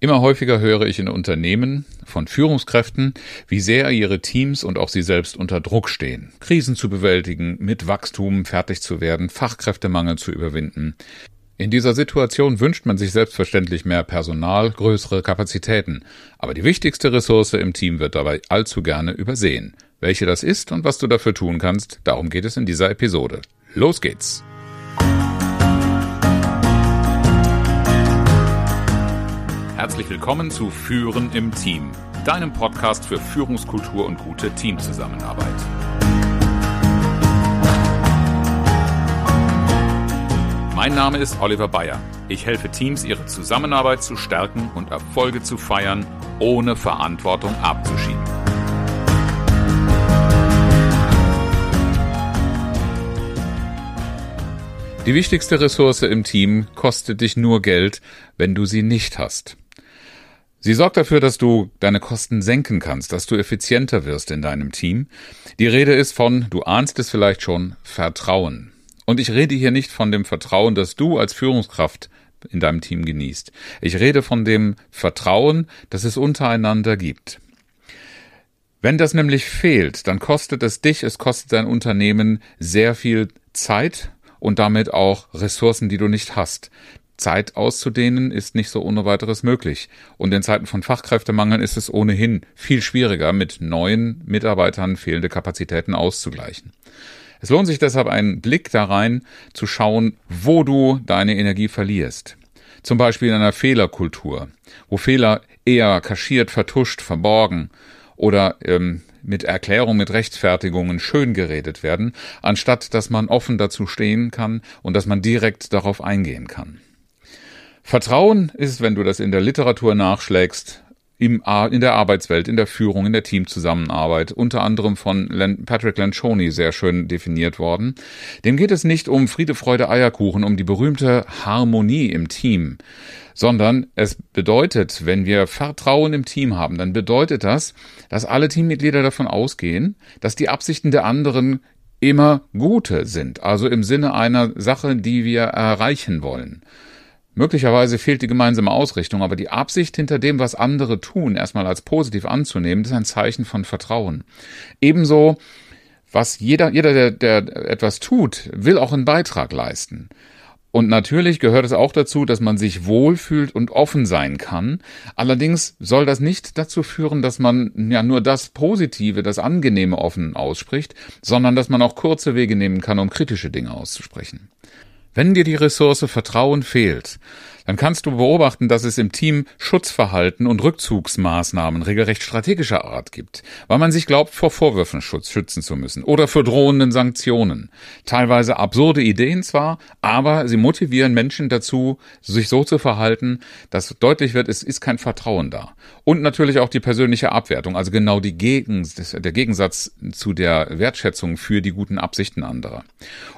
Immer häufiger höre ich in Unternehmen von Führungskräften, wie sehr ihre Teams und auch sie selbst unter Druck stehen, Krisen zu bewältigen, mit Wachstum fertig zu werden, Fachkräftemangel zu überwinden. In dieser Situation wünscht man sich selbstverständlich mehr Personal, größere Kapazitäten, aber die wichtigste Ressource im Team wird dabei allzu gerne übersehen. Welche das ist und was du dafür tun kannst, darum geht es in dieser Episode. Los geht's! Herzlich willkommen zu Führen im Team, deinem Podcast für Führungskultur und gute Teamzusammenarbeit. Mein Name ist Oliver Bayer. Ich helfe Teams, ihre Zusammenarbeit zu stärken und Erfolge zu feiern, ohne Verantwortung abzuschieben. Die wichtigste Ressource im Team kostet dich nur Geld, wenn du sie nicht hast. Sie sorgt dafür, dass du deine Kosten senken kannst, dass du effizienter wirst in deinem Team. Die Rede ist von, du ahnst es vielleicht schon, Vertrauen. Und ich rede hier nicht von dem Vertrauen, das du als Führungskraft in deinem Team genießt. Ich rede von dem Vertrauen, das es untereinander gibt. Wenn das nämlich fehlt, dann kostet es dich, es kostet dein Unternehmen sehr viel Zeit und damit auch Ressourcen, die du nicht hast. Zeit auszudehnen ist nicht so ohne weiteres möglich. Und in Zeiten von Fachkräftemangel ist es ohnehin viel schwieriger, mit neuen Mitarbeitern fehlende Kapazitäten auszugleichen. Es lohnt sich deshalb einen Blick da rein, zu schauen, wo du deine Energie verlierst. Zum Beispiel in einer Fehlerkultur, wo Fehler eher kaschiert, vertuscht, verborgen oder ähm, mit Erklärung, mit Rechtfertigungen schön geredet werden, anstatt dass man offen dazu stehen kann und dass man direkt darauf eingehen kann. Vertrauen ist, wenn du das in der Literatur nachschlägst, im, in der Arbeitswelt, in der Führung, in der Teamzusammenarbeit, unter anderem von Patrick Lencioni sehr schön definiert worden. Dem geht es nicht um Friede, Freude, Eierkuchen, um die berühmte Harmonie im Team, sondern es bedeutet, wenn wir Vertrauen im Team haben, dann bedeutet das, dass alle Teammitglieder davon ausgehen, dass die Absichten der anderen immer gute sind, also im Sinne einer Sache, die wir erreichen wollen. Möglicherweise fehlt die gemeinsame Ausrichtung, aber die Absicht hinter dem, was andere tun, erstmal als positiv anzunehmen, ist ein Zeichen von Vertrauen. Ebenso, was jeder, jeder, der, der etwas tut, will auch einen Beitrag leisten. Und natürlich gehört es auch dazu, dass man sich wohlfühlt und offen sein kann. Allerdings soll das nicht dazu führen, dass man ja nur das Positive, das Angenehme offen ausspricht, sondern dass man auch kurze Wege nehmen kann, um kritische Dinge auszusprechen. Wenn dir die Ressource Vertrauen fehlt, dann kannst du beobachten, dass es im Team Schutzverhalten und Rückzugsmaßnahmen regelrecht strategischer Art gibt, weil man sich glaubt, vor Vorwürfen Schutz schützen zu müssen oder für drohenden Sanktionen. Teilweise absurde Ideen zwar, aber sie motivieren Menschen dazu, sich so zu verhalten, dass deutlich wird, es ist kein Vertrauen da. Und natürlich auch die persönliche Abwertung, also genau die Gegen, der Gegensatz zu der Wertschätzung für die guten Absichten anderer.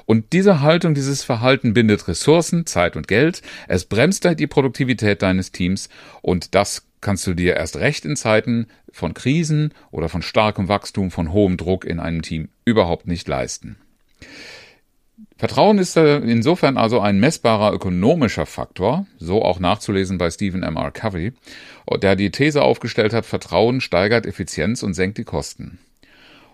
Und diese Haltung, dieses Verhalten bindet Ressourcen, Zeit und Geld. Es bremst bremst die Produktivität deines Teams und das kannst du dir erst recht in Zeiten von Krisen oder von starkem Wachstum, von hohem Druck in einem Team überhaupt nicht leisten. Vertrauen ist insofern also ein messbarer ökonomischer Faktor, so auch nachzulesen bei Stephen M. R. Covey, der die These aufgestellt hat, Vertrauen steigert Effizienz und senkt die Kosten.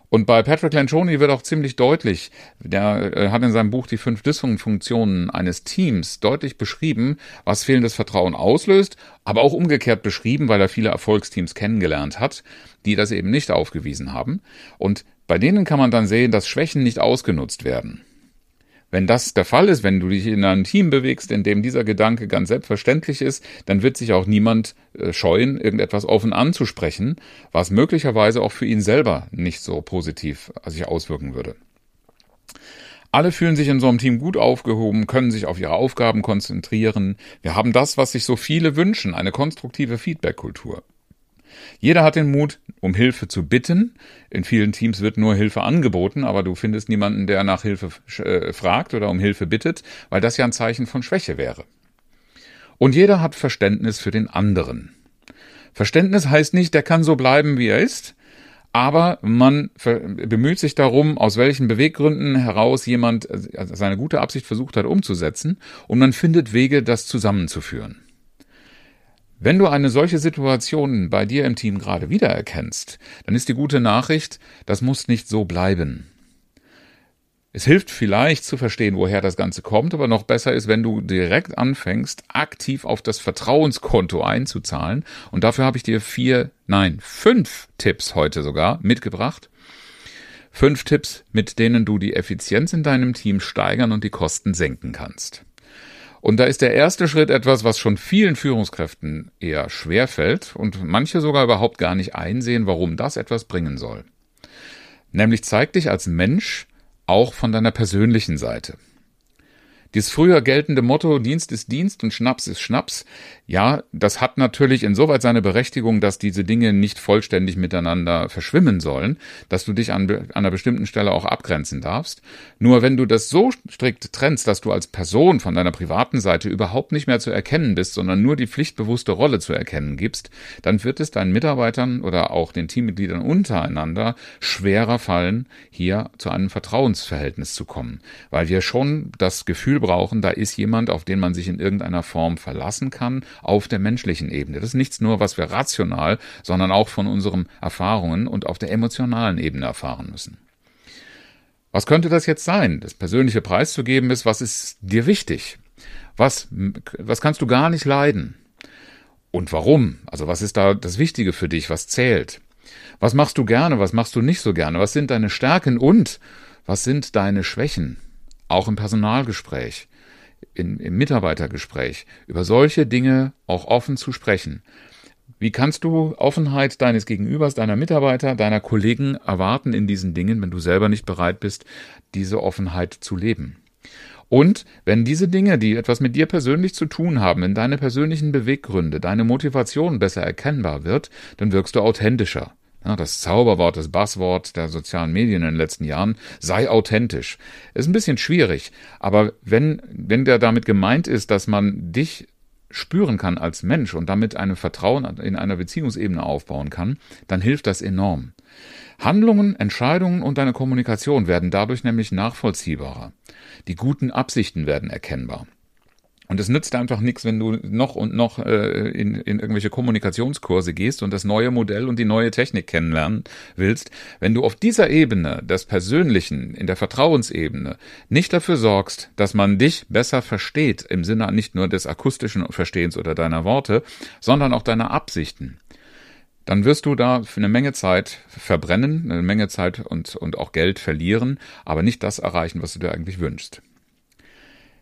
Und bei Patrick Lencioni wird auch ziemlich deutlich, der äh, hat in seinem Buch die fünf Dysfunktionen eines Teams deutlich beschrieben, was fehlendes Vertrauen auslöst, aber auch umgekehrt beschrieben, weil er viele Erfolgsteams kennengelernt hat, die das eben nicht aufgewiesen haben. Und bei denen kann man dann sehen, dass Schwächen nicht ausgenutzt werden. Wenn das der Fall ist, wenn du dich in einem Team bewegst, in dem dieser Gedanke ganz selbstverständlich ist, dann wird sich auch niemand äh, scheuen, irgendetwas offen anzusprechen, was möglicherweise auch für ihn selber nicht so positiv sich auswirken würde. Alle fühlen sich in so einem Team gut aufgehoben, können sich auf ihre Aufgaben konzentrieren. Wir haben das, was sich so viele wünschen, eine konstruktive Feedback-Kultur. Jeder hat den Mut, um Hilfe zu bitten. In vielen Teams wird nur Hilfe angeboten, aber du findest niemanden, der nach Hilfe äh, fragt oder um Hilfe bittet, weil das ja ein Zeichen von Schwäche wäre. Und jeder hat Verständnis für den anderen. Verständnis heißt nicht, der kann so bleiben, wie er ist, aber man bemüht sich darum, aus welchen Beweggründen heraus jemand äh, seine gute Absicht versucht hat umzusetzen, und man findet Wege, das zusammenzuführen. Wenn du eine solche Situation bei dir im Team gerade wiedererkennst, dann ist die gute Nachricht, das muss nicht so bleiben. Es hilft vielleicht zu verstehen, woher das Ganze kommt, aber noch besser ist, wenn du direkt anfängst, aktiv auf das Vertrauenskonto einzuzahlen. Und dafür habe ich dir vier, nein, fünf Tipps heute sogar mitgebracht. Fünf Tipps, mit denen du die Effizienz in deinem Team steigern und die Kosten senken kannst. Und da ist der erste Schritt etwas, was schon vielen Führungskräften eher schwer fällt und manche sogar überhaupt gar nicht einsehen, warum das etwas bringen soll. Nämlich zeig dich als Mensch auch von deiner persönlichen Seite. Dieses früher geltende Motto Dienst ist Dienst und Schnaps ist Schnaps, ja, das hat natürlich insoweit seine Berechtigung, dass diese Dinge nicht vollständig miteinander verschwimmen sollen, dass du dich an, an einer bestimmten Stelle auch abgrenzen darfst. Nur wenn du das so strikt trennst, dass du als Person von deiner privaten Seite überhaupt nicht mehr zu erkennen bist, sondern nur die pflichtbewusste Rolle zu erkennen gibst, dann wird es deinen Mitarbeitern oder auch den Teammitgliedern untereinander schwerer fallen, hier zu einem Vertrauensverhältnis zu kommen, weil wir schon das Gefühl brauchen, da ist jemand, auf den man sich in irgendeiner Form verlassen kann, auf der menschlichen Ebene. Das ist nichts nur, was wir rational, sondern auch von unseren Erfahrungen und auf der emotionalen Ebene erfahren müssen. Was könnte das jetzt sein? Das persönliche preiszugeben ist, was ist dir wichtig? Was, was kannst du gar nicht leiden? Und warum? Also was ist da das Wichtige für dich? Was zählt? Was machst du gerne? Was machst du nicht so gerne? Was sind deine Stärken und was sind deine Schwächen? Auch im Personalgespräch in, im Mitarbeitergespräch über solche Dinge auch offen zu sprechen. Wie kannst du Offenheit deines Gegenübers, deiner Mitarbeiter, deiner Kollegen erwarten in diesen Dingen, wenn du selber nicht bereit bist, diese Offenheit zu leben? Und wenn diese Dinge, die etwas mit dir persönlich zu tun haben, in deine persönlichen Beweggründe, deine Motivation besser erkennbar wird, dann wirkst du authentischer. Das Zauberwort, das Basswort der sozialen Medien in den letzten Jahren, sei authentisch. Ist ein bisschen schwierig, aber wenn, wenn der damit gemeint ist, dass man dich spüren kann als Mensch und damit ein Vertrauen in einer Beziehungsebene aufbauen kann, dann hilft das enorm. Handlungen, Entscheidungen und deine Kommunikation werden dadurch nämlich nachvollziehbarer. Die guten Absichten werden erkennbar. Und es nützt einfach nichts, wenn du noch und noch äh, in, in irgendwelche Kommunikationskurse gehst und das neue Modell und die neue Technik kennenlernen willst, wenn du auf dieser Ebene des Persönlichen, in der Vertrauensebene, nicht dafür sorgst, dass man dich besser versteht, im Sinne nicht nur des akustischen Verstehens oder deiner Worte, sondern auch deiner Absichten dann wirst du da für eine Menge Zeit verbrennen, eine Menge Zeit und, und auch Geld verlieren, aber nicht das erreichen, was du dir eigentlich wünschst.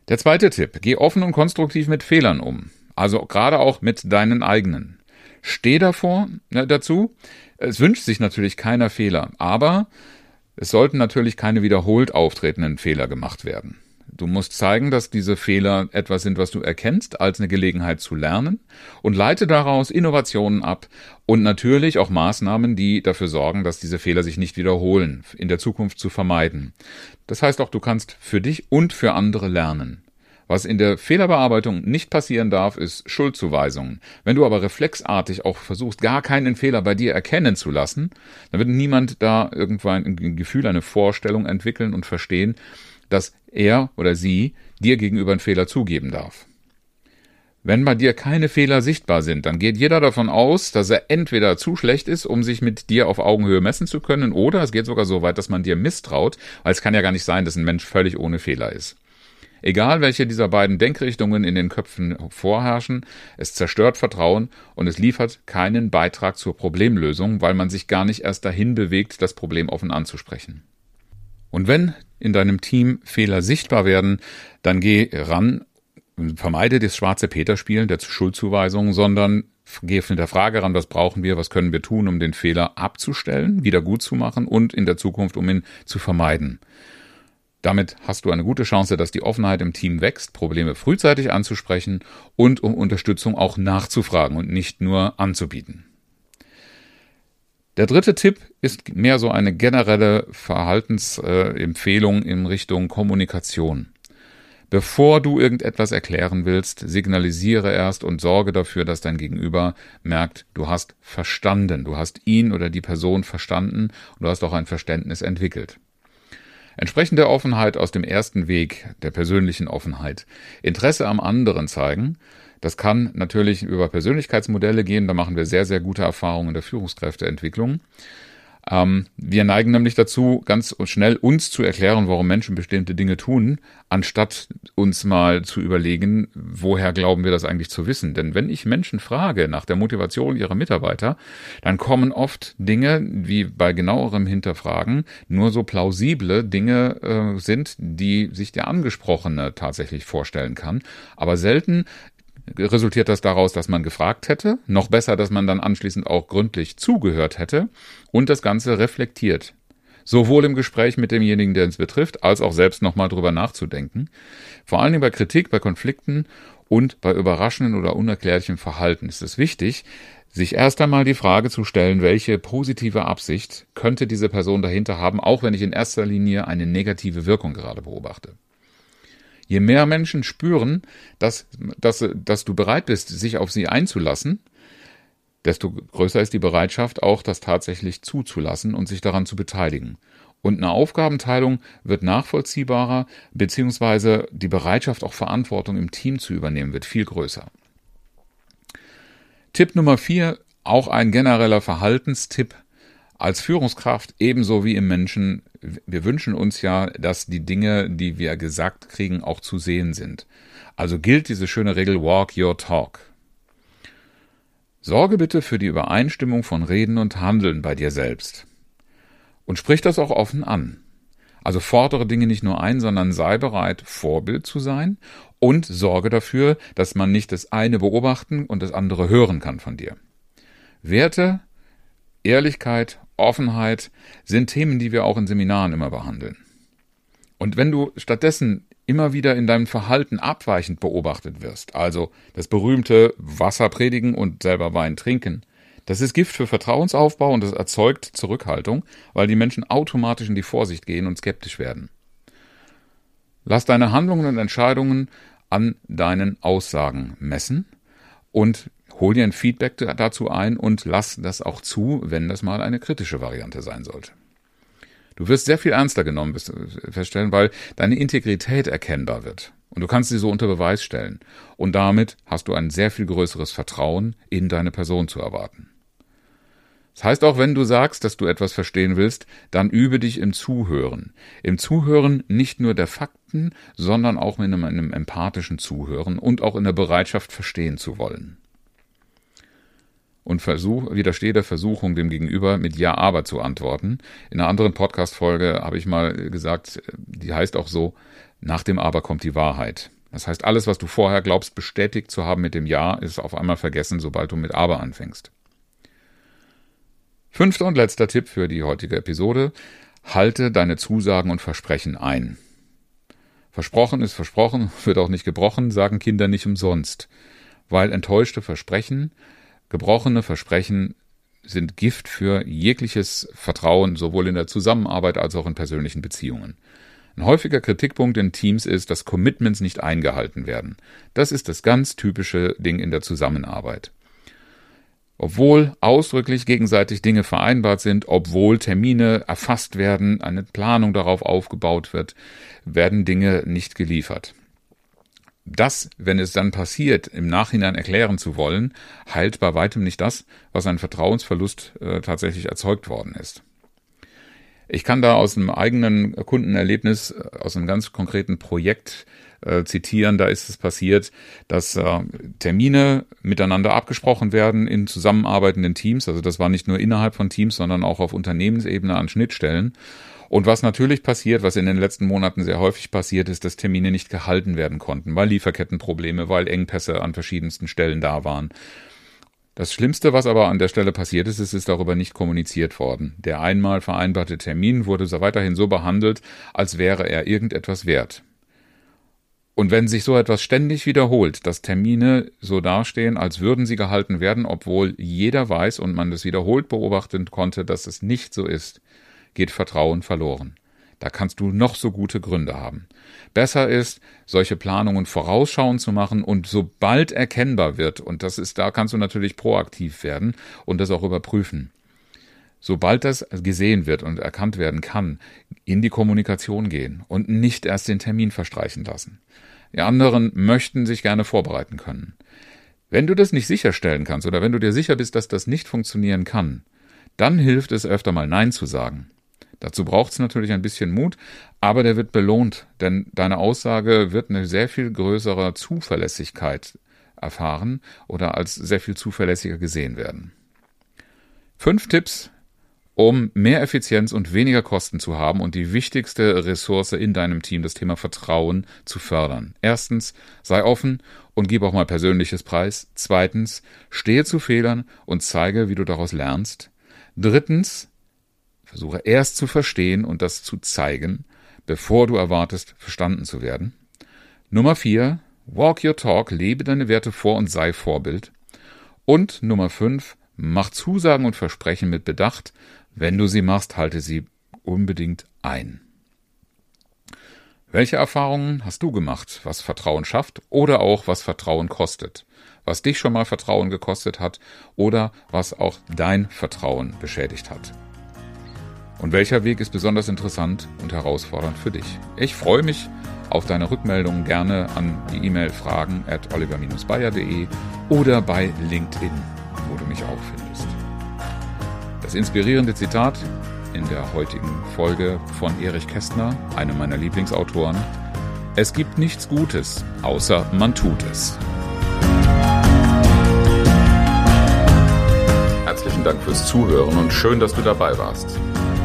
Der zweite Tipp, geh offen und konstruktiv mit Fehlern um. Also gerade auch mit deinen eigenen. Steh davor äh, dazu. Es wünscht sich natürlich keiner Fehler, aber es sollten natürlich keine wiederholt auftretenden Fehler gemacht werden. Du musst zeigen, dass diese Fehler etwas sind, was du erkennst, als eine Gelegenheit zu lernen und leite daraus Innovationen ab und natürlich auch Maßnahmen, die dafür sorgen, dass diese Fehler sich nicht wiederholen, in der Zukunft zu vermeiden. Das heißt auch, du kannst für dich und für andere lernen. Was in der Fehlerbearbeitung nicht passieren darf, ist Schuldzuweisungen. Wenn du aber reflexartig auch versuchst, gar keinen Fehler bei dir erkennen zu lassen, dann wird niemand da irgendwann ein Gefühl, eine Vorstellung entwickeln und verstehen, dass er oder sie dir gegenüber einen Fehler zugeben darf. Wenn bei dir keine Fehler sichtbar sind, dann geht jeder davon aus, dass er entweder zu schlecht ist, um sich mit dir auf Augenhöhe messen zu können, oder es geht sogar so weit, dass man dir misstraut, weil es kann ja gar nicht sein, dass ein Mensch völlig ohne Fehler ist. Egal welche dieser beiden Denkrichtungen in den Köpfen vorherrschen, es zerstört Vertrauen und es liefert keinen Beitrag zur Problemlösung, weil man sich gar nicht erst dahin bewegt, das Problem offen anzusprechen. Und wenn in deinem Team Fehler sichtbar werden, dann geh ran, vermeide das schwarze Peter-Spielen der Schuldzuweisung, sondern geh mit der Frage ran, was brauchen wir, was können wir tun, um den Fehler abzustellen, wieder gut zu machen und in der Zukunft, um ihn zu vermeiden. Damit hast du eine gute Chance, dass die Offenheit im Team wächst, Probleme frühzeitig anzusprechen und um Unterstützung auch nachzufragen und nicht nur anzubieten. Der dritte Tipp ist mehr so eine generelle Verhaltensempfehlung in Richtung Kommunikation. Bevor du irgendetwas erklären willst, signalisiere erst und sorge dafür, dass dein Gegenüber merkt, du hast verstanden, du hast ihn oder die Person verstanden und du hast auch ein Verständnis entwickelt. Entsprechende Offenheit aus dem ersten Weg der persönlichen Offenheit. Interesse am anderen zeigen. Das kann natürlich über Persönlichkeitsmodelle gehen. Da machen wir sehr, sehr gute Erfahrungen in der Führungskräfteentwicklung. Ähm, wir neigen nämlich dazu, ganz schnell uns zu erklären, warum Menschen bestimmte Dinge tun, anstatt uns mal zu überlegen, woher glauben wir das eigentlich zu wissen. Denn wenn ich Menschen frage nach der Motivation ihrer Mitarbeiter, dann kommen oft Dinge, wie bei genauerem Hinterfragen, nur so plausible Dinge äh, sind, die sich der Angesprochene tatsächlich vorstellen kann. Aber selten resultiert das daraus, dass man gefragt hätte, noch besser, dass man dann anschließend auch gründlich zugehört hätte und das Ganze reflektiert. Sowohl im Gespräch mit demjenigen, der es betrifft, als auch selbst nochmal drüber nachzudenken. Vor allen Dingen bei Kritik, bei Konflikten und bei überraschenden oder unerklärlichem Verhalten ist es wichtig, sich erst einmal die Frage zu stellen, welche positive Absicht könnte diese Person dahinter haben, auch wenn ich in erster Linie eine negative Wirkung gerade beobachte. Je mehr Menschen spüren, dass, dass, dass du bereit bist, sich auf sie einzulassen, desto größer ist die Bereitschaft, auch das tatsächlich zuzulassen und sich daran zu beteiligen. Und eine Aufgabenteilung wird nachvollziehbarer, beziehungsweise die Bereitschaft, auch Verantwortung im Team zu übernehmen, wird viel größer. Tipp Nummer vier, auch ein genereller Verhaltenstipp als Führungskraft ebenso wie im Menschen, wir wünschen uns ja, dass die Dinge, die wir gesagt kriegen, auch zu sehen sind. Also gilt diese schöne Regel Walk Your Talk. Sorge bitte für die Übereinstimmung von Reden und Handeln bei dir selbst. Und sprich das auch offen an. Also fordere Dinge nicht nur ein, sondern sei bereit, Vorbild zu sein und sorge dafür, dass man nicht das eine beobachten und das andere hören kann von dir. Werte, Ehrlichkeit Offenheit sind Themen, die wir auch in Seminaren immer behandeln. Und wenn du stattdessen immer wieder in deinem Verhalten abweichend beobachtet wirst, also das berühmte Wasser predigen und selber Wein trinken, das ist Gift für Vertrauensaufbau und das erzeugt Zurückhaltung, weil die Menschen automatisch in die Vorsicht gehen und skeptisch werden. Lass deine Handlungen und Entscheidungen an deinen Aussagen messen und hol dir ein Feedback dazu ein und lass das auch zu, wenn das mal eine kritische Variante sein sollte. Du wirst sehr viel ernster genommen feststellen, weil deine Integrität erkennbar wird. Und du kannst sie so unter Beweis stellen. Und damit hast du ein sehr viel größeres Vertrauen in deine Person zu erwarten. Das heißt auch, wenn du sagst, dass du etwas verstehen willst, dann übe dich im Zuhören. Im Zuhören nicht nur der Fakten, sondern auch in einem, einem empathischen Zuhören und auch in der Bereitschaft verstehen zu wollen und versuch, widerstehe der Versuchung, dem Gegenüber mit Ja, aber zu antworten. In einer anderen Podcast-Folge habe ich mal gesagt, die heißt auch so, nach dem Aber kommt die Wahrheit. Das heißt, alles, was du vorher glaubst, bestätigt zu haben mit dem Ja, ist auf einmal vergessen, sobald du mit Aber anfängst. Fünfter und letzter Tipp für die heutige Episode. Halte deine Zusagen und Versprechen ein. Versprochen ist versprochen, wird auch nicht gebrochen, sagen Kinder nicht umsonst. Weil enttäuschte Versprechen Gebrochene Versprechen sind Gift für jegliches Vertrauen, sowohl in der Zusammenarbeit als auch in persönlichen Beziehungen. Ein häufiger Kritikpunkt in Teams ist, dass Commitments nicht eingehalten werden. Das ist das ganz typische Ding in der Zusammenarbeit. Obwohl ausdrücklich gegenseitig Dinge vereinbart sind, obwohl Termine erfasst werden, eine Planung darauf aufgebaut wird, werden Dinge nicht geliefert das, wenn es dann passiert, im Nachhinein erklären zu wollen, heilt bei weitem nicht das, was ein Vertrauensverlust äh, tatsächlich erzeugt worden ist. Ich kann da aus einem eigenen Kundenerlebnis, äh, aus einem ganz konkreten Projekt äh, zitieren. Da ist es passiert, dass äh, Termine miteinander abgesprochen werden in zusammenarbeitenden Teams. Also das war nicht nur innerhalb von Teams, sondern auch auf Unternehmensebene an Schnittstellen. Und was natürlich passiert, was in den letzten Monaten sehr häufig passiert, ist, dass Termine nicht gehalten werden konnten, weil Lieferkettenprobleme, weil Engpässe an verschiedensten Stellen da waren. Das Schlimmste, was aber an der Stelle passiert ist, ist, ist darüber nicht kommuniziert worden. Der einmal vereinbarte Termin wurde weiterhin so behandelt, als wäre er irgendetwas wert. Und wenn sich so etwas ständig wiederholt, dass Termine so dastehen, als würden sie gehalten werden, obwohl jeder weiß und man das wiederholt beobachten konnte, dass es nicht so ist, geht Vertrauen verloren. Da kannst du noch so gute Gründe haben. Besser ist, solche Planungen vorausschauend zu machen und sobald erkennbar wird, und das ist, da kannst du natürlich proaktiv werden und das auch überprüfen. sobald das gesehen wird und erkannt werden kann, in die Kommunikation gehen und nicht erst den Termin verstreichen lassen. Die anderen möchten sich gerne vorbereiten können. Wenn du das nicht sicherstellen kannst oder wenn du dir sicher bist, dass das nicht funktionieren kann, dann hilft es öfter mal Nein zu sagen. Dazu braucht es natürlich ein bisschen Mut, aber der wird belohnt, denn deine Aussage wird eine sehr viel größere Zuverlässigkeit erfahren oder als sehr viel zuverlässiger gesehen werden. Fünf Tipps, um mehr Effizienz und weniger Kosten zu haben und die wichtigste Ressource in deinem Team, das Thema Vertrauen, zu fördern. Erstens, sei offen und gib auch mal persönliches Preis. Zweitens, stehe zu Fehlern und zeige, wie du daraus lernst. Drittens, versuche erst zu verstehen und das zu zeigen, bevor du erwartest, verstanden zu werden. Nummer vier, walk your talk, lebe deine Werte vor und sei Vorbild. Und Nummer fünf, mach Zusagen und Versprechen mit Bedacht, wenn du sie machst, halte sie unbedingt ein. Welche Erfahrungen hast du gemacht, was Vertrauen schafft oder auch was Vertrauen kostet? Was dich schon mal Vertrauen gekostet hat oder was auch dein Vertrauen beschädigt hat? Und welcher Weg ist besonders interessant und herausfordernd für dich? Ich freue mich auf deine Rückmeldungen gerne an die E-Mail fragen at oliver-bayer.de oder bei LinkedIn, wo du mich auch findest. Das inspirierende Zitat in der heutigen Folge von Erich Kästner, einem meiner Lieblingsautoren. Es gibt nichts Gutes, außer man tut es. Herzlichen Dank fürs Zuhören und schön, dass du dabei warst.